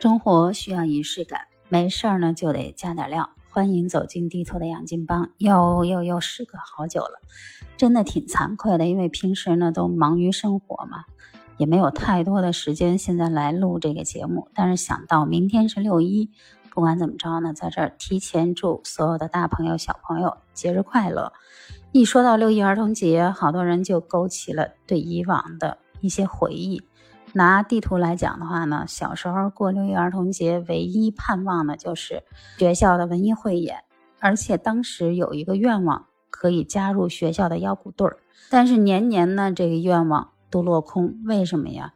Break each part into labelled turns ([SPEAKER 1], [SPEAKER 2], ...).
[SPEAKER 1] 生活需要仪式感，没事儿呢就得加点料。欢迎走进地头的养金帮，又又又时隔好久了，真的挺惭愧的，因为平时呢都忙于生活嘛，也没有太多的时间现在来录这个节目。但是想到明天是六一，不管怎么着呢，在这儿提前祝所有的大朋友小朋友节日快乐。一说到六一儿童节，好多人就勾起了对以往的一些回忆。拿地图来讲的话呢，小时候过六一儿童节，唯一盼望的就是学校的文艺汇演，而且当时有一个愿望可以加入学校的腰鼓队儿。但是年年呢，这个愿望都落空。为什么呀？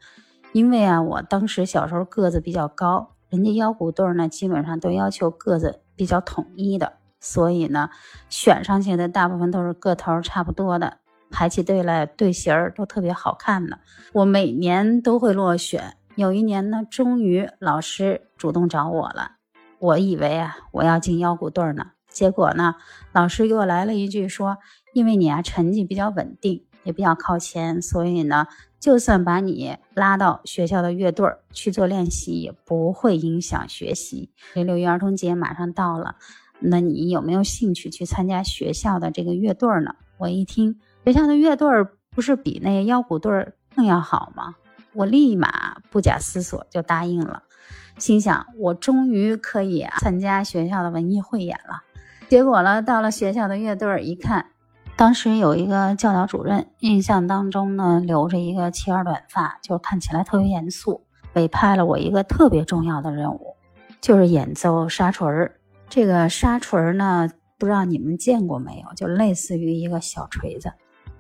[SPEAKER 1] 因为啊，我当时小时候个子比较高，人家腰鼓队儿呢，基本上都要求个子比较统一的。所以呢，选上去的大部分都是个头差不多的，排起队来队形儿都特别好看的。我每年都会落选，有一年呢，终于老师主动找我了。我以为啊，我要进腰鼓队呢，结果呢，老师给我来了一句说：“因为你啊成绩比较稳定，也比较靠前，所以呢，就算把你拉到学校的乐队去做练习，也不会影响学习。”这六一儿童节马上到了。那你有没有兴趣去参加学校的这个乐队呢？我一听学校的乐队儿不是比那腰鼓队儿更要好吗？我立马不假思索就答应了，心想我终于可以参加学校的文艺汇演了。结果呢，到了学校的乐队儿一看，当时有一个教导主任，印象当中呢留着一个齐耳短发，就看起来特别严肃，委派了我一个特别重要的任务，就是演奏沙锤儿。这个沙锤儿呢，不知道你们见过没有？就类似于一个小锤子，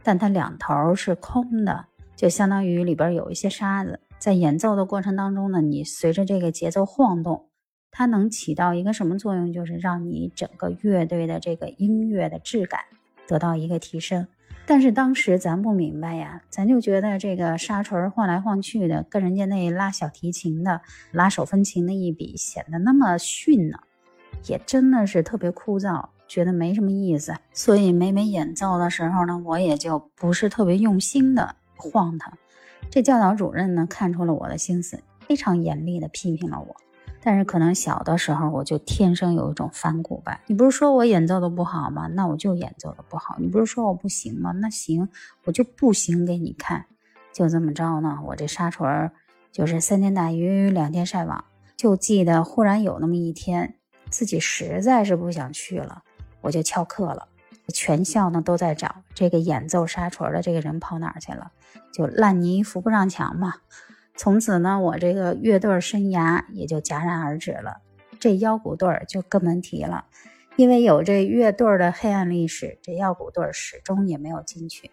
[SPEAKER 1] 但它两头是空的，就相当于里边有一些沙子。在演奏的过程当中呢，你随着这个节奏晃动，它能起到一个什么作用？就是让你整个乐队的这个音乐的质感得到一个提升。但是当时咱不明白呀，咱就觉得这个沙锤晃来晃去的，跟人家那拉小提琴的、拉手风琴的一比，显得那么逊呢。也真的是特别枯燥，觉得没什么意思，所以每每演奏的时候呢，我也就不是特别用心的晃它。这教导主任呢，看出了我的心思，非常严厉的批评了我。但是可能小的时候我就天生有一种反骨吧。你不是说我演奏的不好吗？那我就演奏的不好。你不是说我不行吗？那行，我就不行给你看。就这么着呢，我这沙锤儿就是三天打鱼两天晒网。就记得忽然有那么一天。自己实在是不想去了，我就翘课了。全校呢都在找这个演奏沙锤的这个人跑哪儿去了？就烂泥扶不上墙嘛。从此呢，我这个乐队生涯也就戛然而止了。这腰鼓队就更甭提了，因为有这乐队的黑暗历史，这腰鼓队始终也没有进去。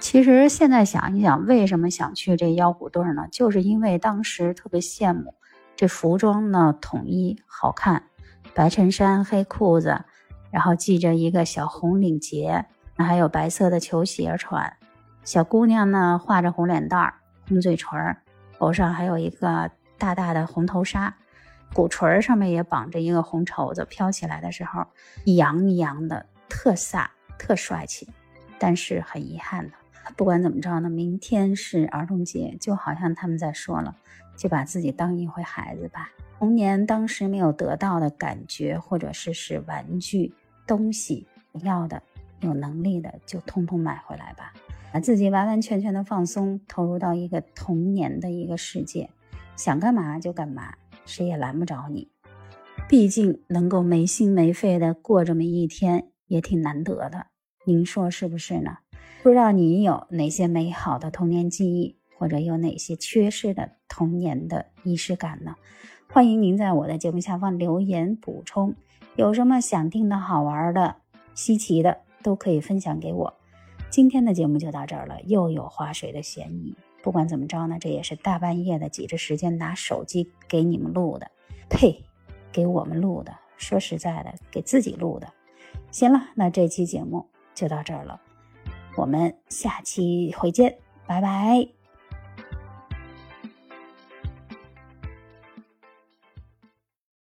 [SPEAKER 1] 其实现在想一想，为什么想去这腰鼓队呢？就是因为当时特别羡慕这服装呢统一好看。白衬衫、黑裤子，然后系着一个小红领结，那还有白色的球鞋穿。小姑娘呢，画着红脸蛋儿、红嘴唇儿，头上还有一个大大的红头纱，鼓槌上面也绑着一个红绸子，飘起来的时候一扬一扬的，特飒、特帅气。但是很遗憾的，不管怎么着呢，明天是儿童节，就好像他们在说了，就把自己当一回孩子吧。童年当时没有得到的感觉，或者是是玩具东西要的，有能力的就通通买回来吧，把自己完完全全的放松，投入到一个童年的一个世界，想干嘛就干嘛，谁也拦不着你。毕竟能够没心没肺的过这么一天，也挺难得的，您说是不是呢？不知道你有哪些美好的童年记忆，或者有哪些缺失的童年的仪式感呢？欢迎您在我的节目下方留言补充，有什么想听的好玩的、稀奇的，都可以分享给我。今天的节目就到这儿了，又有划水的嫌疑。不管怎么着呢，这也是大半夜的挤着时间拿手机给你们录的，呸，给我们录的。说实在的，给自己录的。行了，那这期节目就到这儿了，我们下期会见，拜拜。